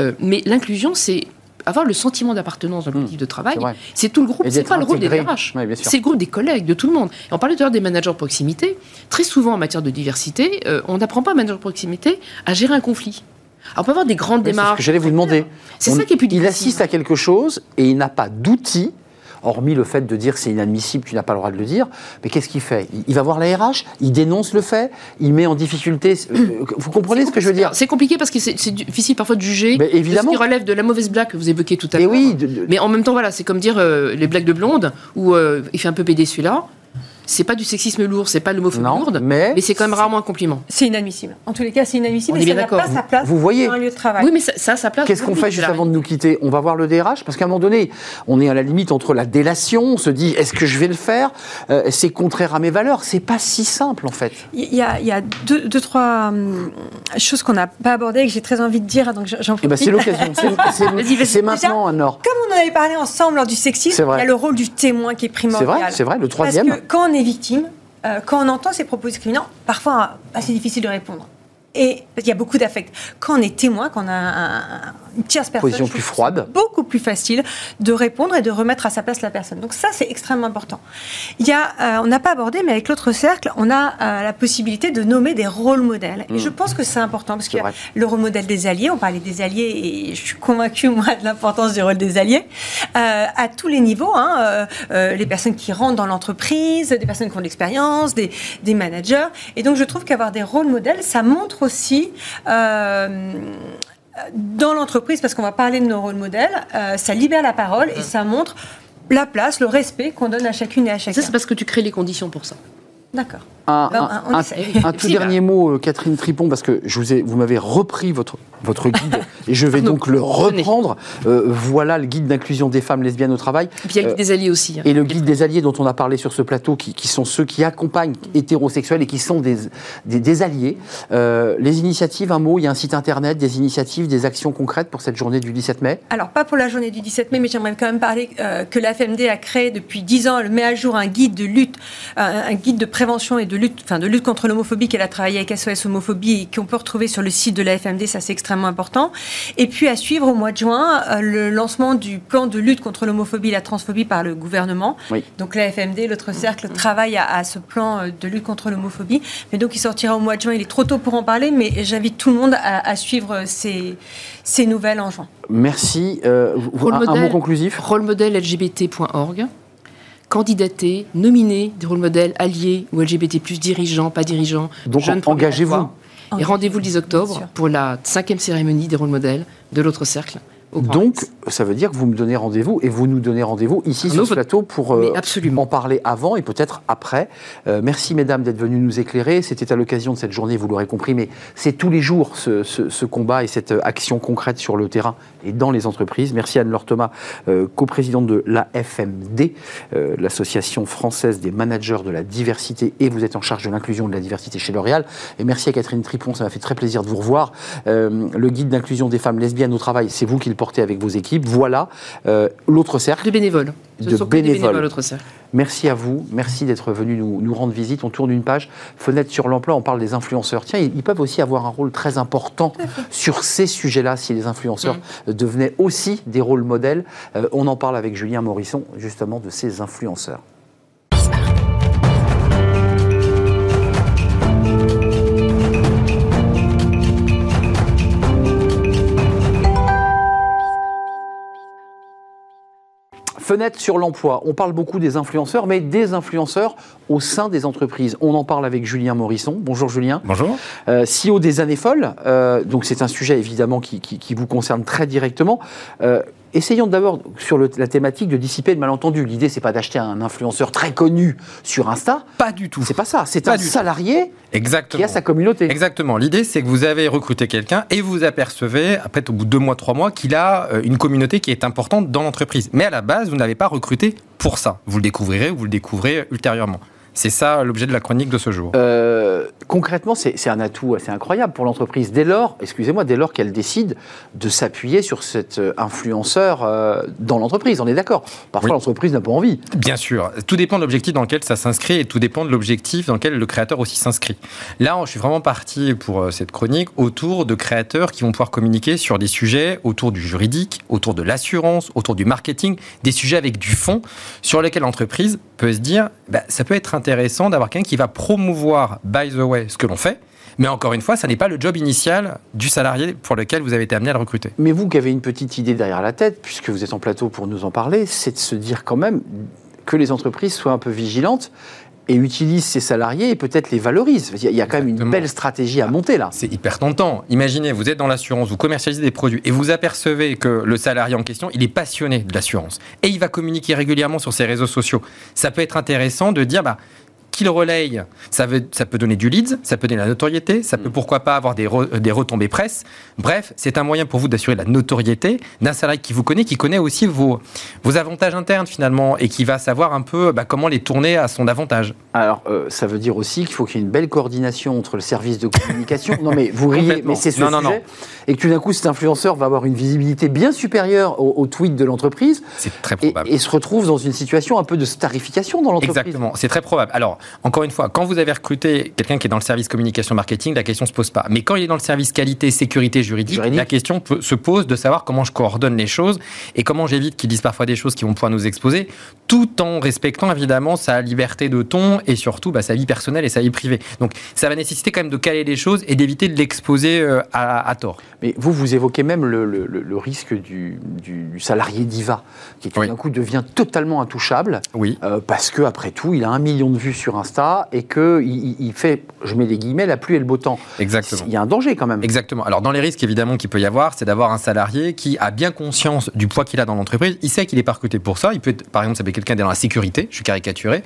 Euh, mais l'inclusion, c'est avoir le sentiment d'appartenance dans le Mmh. collectif de travail, C'est tout le groupe, c'est pas le rôle des. DRH. Oui. C'est le groupe des collègues, de tout le monde. Et on parlait tout à l'heure des managers de proximité. Très souvent, en matière de diversité, euh, on n'apprend pas manager de proximité à gérer un conflit. Alors, on peut avoir des grandes Oui, C'est ce démarches. que j'allais vous demander. C'est ça qui est plus Il difficile. assiste à quelque chose et il n'a pas d'outils, hormis le fait de dire c'est inadmissible, tu n'as pas le droit de le dire. Mais qu'est-ce qu'il fait? Il, il va voir la RH, il dénonce le fait, il met en difficulté. euh, Vous comprenez ce que je veux dire? C'est compliqué parce que c'est difficile parfois de juger Mais de évidemment. ce qui relève de la mauvaise blague que vous évoquiez tout à l'heure. oui, de- de- Mais en même temps, voilà, c'est comme dire euh, les blagues de blonde où euh, il fait un peu pédé celui-là. C'est pas du sexisme lourd, c'est pas de l'homophobie lourde, mais- mais c'est quand même rarement un compliment. C'est inadmissible. En tous les cas, c'est inadmissible On et ça bien n'a pas d'accord. sa place Vous voyez. dans un lieu de travail. Oui, mais ça, ça a sa place. Qu'est-ce qu'on fait c'est juste avant de nous quitter? On va voir le DRH Parce qu'à un moment donné, on est à la limite entre la délation, on se dit est-ce que je vais le faire? Euh, C'est contraire à mes valeurs. C'est pas si simple en fait. Il y a, il y a deux, deux, trois hum, choses qu'on n'a pas abordées et que j'ai très envie de dire, donc j'en Eh ben, c'est profite. l'occasion. C'est- C'est vas-y. c'est maintenant, Anne-Laure. Comme on en avait parlé ensemble lors du sexisme, C'est il y a le rôle du témoin qui est C'est primordial. vrai, c'est vrai, le troisième. Parce que quand on euh, quand on entend ces propos discriminants, parfois euh, c'est difficile de répondre. Et il y a beaucoup d'affect. Quand on est témoin, quand on a un- un- une tierce personne, Position plus que froide. beaucoup plus facile de répondre et de remettre à sa place la personne. Donc ça, c'est extrêmement important. Il y a, euh, on n'a pas abordé, mais avec l'autre cercle, on a euh, la possibilité de nommer des rôles modèles. Et je pense que c'est important parce Mm. C'est qu'il y a vrai. le rôle modèle des alliés. On parlait des alliés et je suis convaincue, moi, de l'importance du rôle des alliés euh, à tous les niveaux. hein, les personnes qui rentrent dans l'entreprise, des personnes qui ont de l'expérience, des, des managers. Et donc, je trouve qu'avoir des rôles modèles, ça montre aussi. euh, dans l'entreprise, parce qu'on va parler de nos rôles modèles, euh, ça libère la parole et ça montre la place, le respect qu'on donne à chacune et à Ça, chacun. c'est parce que tu crées les conditions pour ça. D'accord. Un, Ben, un- tout dernier mot, euh, Catherine Tripon, parce que je vous, ai, vous m'avez repris votre, votre guide et je vais donc le reprendre. Euh, voilà le guide d'inclusion des femmes lesbiennes au travail. Et puis il y a le Euh, guide des alliés aussi. hein. Et le guide des alliés dont on a parlé sur ce plateau, qui, qui sont ceux qui accompagnent hétérosexuels et qui sont des, des, des alliés. Euh, les initiatives, un mot, il y a un site internet, des initiatives, des actions concrètes pour cette journée du 17 mai? Alors, pas pour la journée du 17 mai, mais j'aimerais quand même parler euh, que la FMD a créé depuis 10 ans, elle met à jour un guide de lutte, euh, un guide de prévention et de lutte, enfin de lutte contre l'homophobie qu'elle a travaillé avec SOS Homophobie et qu'on peut retrouver sur le site de la FMD, ça c'est extrêmement important. Et puis à suivre au mois de juin, euh, le lancement du plan de lutte contre l'homophobie et la transphobie par le gouvernement. Oui. Donc la FMD, l'autre cercle, travaille à, à ce plan euh, de lutte contre l'homophobie. Mais donc il sortira au mois de juin, il est trop tôt pour en parler, mais j'invite tout le monde à, à suivre ces, ces nouvelles en juin. Merci. Euh, vous- un, un mot conclusif? Rôle modèle LGBT.org. Candidater, nominer des rôles modèles alliés ou LGBT, dirigeants, pas dirigeants. Donc, jeunes, engagez-vous. Et rendez-vous le 10 Bien octobre pour la cinquième cérémonie des rôles modèles de l'autre cercle. Donc, ça veut dire que vous me donnez rendez-vous et vous nous donnez rendez-vous ici sur ce plateau pour euh, en parler avant et peut-être après. Euh, merci mesdames d'être venues nous éclairer. C'était à l'occasion de cette journée, vous l'aurez compris, mais c'est tous les jours ce, ce- ce combat et cette euh, action concrète sur le terrain et dans les entreprises. Merci Anne-Laure Thomas, euh, coprésidente de l'AFMD, l'Association française des managers de la diversité, et vous êtes en charge de l'inclusion de la diversité chez L'Oréal. Et merci à Catherine Tripon, ça m'a fait très plaisir de vous revoir. Le guide d'inclusion des femmes lesbiennes au travail, c'est vous qui le avec vos équipes. Voilà euh, l'autre cercle. De bénévoles. Ce De sont bénévoles. bénévoles, l'autre cercle. Merci à vous, merci d'être venu nous, nous rendre visite. On tourne une page, fenêtre sur l'emploi, on parle des influenceurs. Tiens, ils, ils peuvent aussi avoir un rôle très important sur ces sujets-là si les influenceurs devenaient aussi des rôles modèles. Euh, on en parle avec Julien Morisson, justement, de ces influenceurs. Fenêtre sur l'emploi. On parle beaucoup des influenceurs, mais des influenceurs au sein des entreprises. On en parle avec Julien Morisson. Bonjour Julien. Bonjour. Euh, CEO des années folles. Euh, donc c'est un sujet évidemment qui, qui- qui vous concerne très directement. Euh, essayons d'abord sur le- la thématique de dissiper le malentendu. L'idée c'est pas d'acheter un influenceur très connu sur Insta. Pas du tout. C'est pas ça. C'est un salarié Exactement. qui a sa communauté. Exactement. L'idée, c'est que vous avez recruté quelqu'un et vous apercevez, après, au bout de deux mois, trois mois, qu'il a euh, une communauté qui est importante dans l'entreprise. Mais à la base, vous n'avez pas recruté pour ça. Vous le découvrirez ou vous le découvrez ultérieurement. C'est ça l'objet de la chronique de ce jour. Euh, concrètement, c'est un atout assez incroyable pour l'entreprise. Dès lors, excusez-moi, dès lors qu'elle décide de s'appuyer sur cet euh, influenceur euh, dans l'entreprise, on est d'accord. Parfois, Oui. l'entreprise n'a pas envie. Bien sûr, tout dépend de l'objectif dans lequel ça s'inscrit et tout dépend de l'objectif dans lequel le créateur aussi s'inscrit. Là, je suis vraiment parti pour cette chronique autour de créateurs qui vont pouvoir communiquer sur des sujets autour du juridique, autour de l'assurance, autour du marketing, des sujets avec du fond sur lesquels l'entreprise peut se dire, bah, ça peut être intéressant d'avoir quelqu'un qui va promouvoir, by the way, ce que l'on fait. Mais encore une fois, ça n'est pas le job initial du salarié pour lequel vous avez été amené à le recruter. Mais vous qui avez une petite idée derrière la tête, puisque vous êtes en plateau pour nous en parler, c'est de se dire quand même que les entreprises soient un peu vigilantes et utilisent ces salariés et peut-être les valorisent. Il y a quand même une belle stratégie à monter là. C'est hyper tentant. Imaginez, vous êtes dans l'assurance, vous commercialisez des produits et vous apercevez que le salarié en question, il est passionné de l'assurance et il va communiquer régulièrement sur ses réseaux sociaux. Ça peut être intéressant de dire, bah, qu'il relaye, ça, veut, ça peut donner du leads, ça peut donner la notoriété, ça peut pourquoi pas avoir des, re- des retombées presse. Bref, c'est un moyen pour vous d'assurer la notoriété d'un salarié qui vous connaît, qui connaît aussi vos, vos avantages internes finalement et qui va savoir un peu bah, comment les tourner à son avantage. Alors, euh, ça veut dire aussi qu'il faut qu'il y ait une belle coordination entre le service de communication. non, mais vous riez, mais c'est ce Non, non, sujet. Et que tout d'un coup, cet influenceur va avoir une visibilité bien supérieure au, au tweet de l'entreprise C'est très et, probable. et se retrouve dans une situation un peu de starification dans l'entreprise. Exactement, c'est très probable. Alors, encore une fois, quand vous avez recruté quelqu'un qui est dans le service communication marketing, la question se pose pas. Mais quand il est dans le service qualité, sécurité juridique, Juridique. la question peut- se pose de savoir comment je coordonne les choses et comment j'évite qu'ils disent parfois des choses qui vont pouvoir nous exposer, tout en respectant évidemment sa liberté de ton et surtout bah, sa vie personnelle et sa vie privée. Donc, ça va nécessiter quand même de caler les choses et d'éviter de l'exposer euh, à, à tort. Mais vous, vous évoquez même le, le- le- le risque du, du- du salarié diva, qui tout Oui. d'un coup devient totalement intouchable, Oui. euh, parce que après tout, il a un million de vues sur Insta et qu'il il, fait, je mets des guillemets, la pluie et le beau temps. Exactement. Il y a un danger quand même. Exactement. Alors, dans les risques, évidemment, qu'il peut y avoir, c'est d'avoir un salarié qui a bien conscience du poids qu'il a dans l'entreprise. Il sait qu'il est pas recruté pour ça. Il peut être, par exemple, ça peut être quelqu'un dans la sécurité, je suis caricaturé,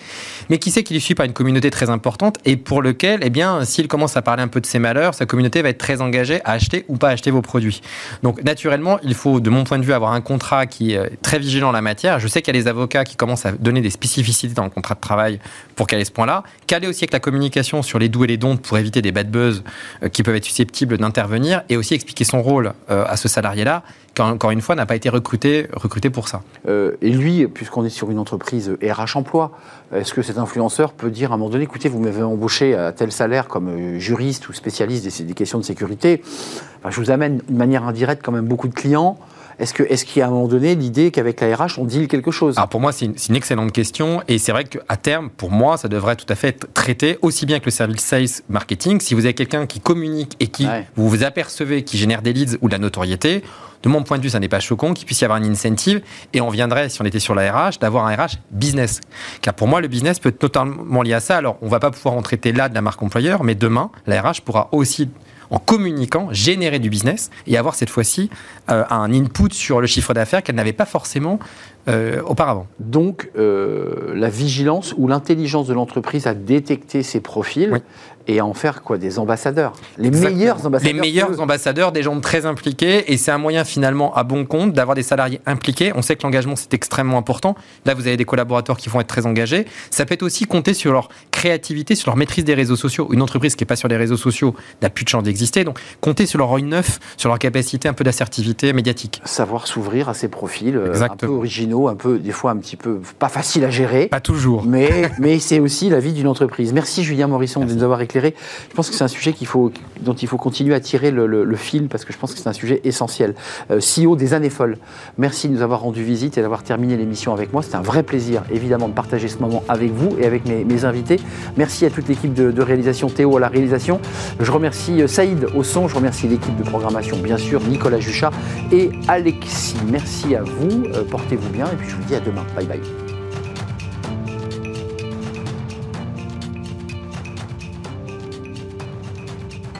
mais qui sait qu'il est suivi par une communauté très importante et pour lequel, eh bien, s'il commence à parler un peu de ses malheurs, sa communauté va être très engagée à acheter ou pas acheter vos produits. Donc, naturellement, il faut, de mon point de vue, avoir un contrat qui est très vigilant en la matière. Je sais qu'il y a des avocats qui commencent à donner des spécificités dans le contrat de travail pour ce point-là. Caler aussi avec la communication sur les doux et les dons pour éviter des bad buzz euh, qui peuvent être susceptibles d'intervenir et aussi expliquer son rôle euh, à ce salarié-là, qui encore une fois n'a pas été recruté, recruté pour ça. Euh, et lui, puisqu'on est sur une entreprise RH emploi, est-ce que cet influenceur peut dire à un moment donné, écoutez, vous m'avez embauché à tel salaire comme juriste ou spécialiste des, questions de sécurité, je vous amène de manière indirecte quand même beaucoup de clients. Est-ce que, est-ce qu'il y a à un moment donné l'idée qu'avec la RH on deal quelque chose? Alors pour moi, c'est une, excellente question et c'est vrai qu'à terme, pour moi, ça devrait tout à fait être traité aussi bien que le service sales marketing. Si vous avez quelqu'un qui communique et qui Ouais. vous vous apercevez qui génère des leads ou de la notoriété, de mon point de vue, ça n'est pas choquant qu'il puisse y avoir une incentive et on viendrait, si on était sur la RH, d'avoir un RH business. Car pour moi, le business peut être totalement lié à ça. Alors, on va pas pouvoir en traiter là de la marque employeur, mais demain, la RH pourra aussi en communiquant, générer du business et avoir cette fois-ci euh, un input sur le chiffre d'affaires qu'elle n'avait pas forcément euh, auparavant. Donc, euh, la vigilance ou l'intelligence de l'entreprise à détecter ces profils Oui. et à en faire quoi Des ambassadeurs. Les Exactement. meilleurs ambassadeurs. Les meilleurs ambassadeurs, des gens très impliqués, et c'est un moyen finalement à bon compte d'avoir des salariés impliqués. On sait que l'engagement c'est extrêmement important. Là, vous avez des collaborateurs qui vont être très engagés. Ça peut être aussi compter sur leur créativité, sur leur maîtrise des réseaux sociaux. Une entreprise qui est pas sur les réseaux sociaux n'a plus de chance d'exister. Donc, compter sur leur œil neuf, sur leur capacité un peu d'assertivité médiatique. Savoir s'ouvrir à ces profils euh, un peu originaux, un peu, des fois un petit peu pas facile à gérer. Pas toujours. Mais, mais c'est aussi la vie d'une entreprise. Merci Julien Morisson de nous avoir éclairé. Je pense que c'est un sujet qu'il faut, dont il faut continuer à tirer le, le- le fil parce que je pense que c'est un sujet essentiel. Euh, CEO des années folles, merci de nous avoir rendu visite et d'avoir terminé l'émission avec moi. C'était un vrai plaisir évidemment de partager ce moment avec vous et avec mes, mes invités. Merci à toute l'équipe de, de réalisation, Théo à la réalisation. Je remercie euh, Saïd au son, je remercie l'équipe de programmation bien sûr, Nicolas Juchat et Alexis. Merci à vous, Euh, portez-vous bien et puis je vous dis à demain. Bye bye.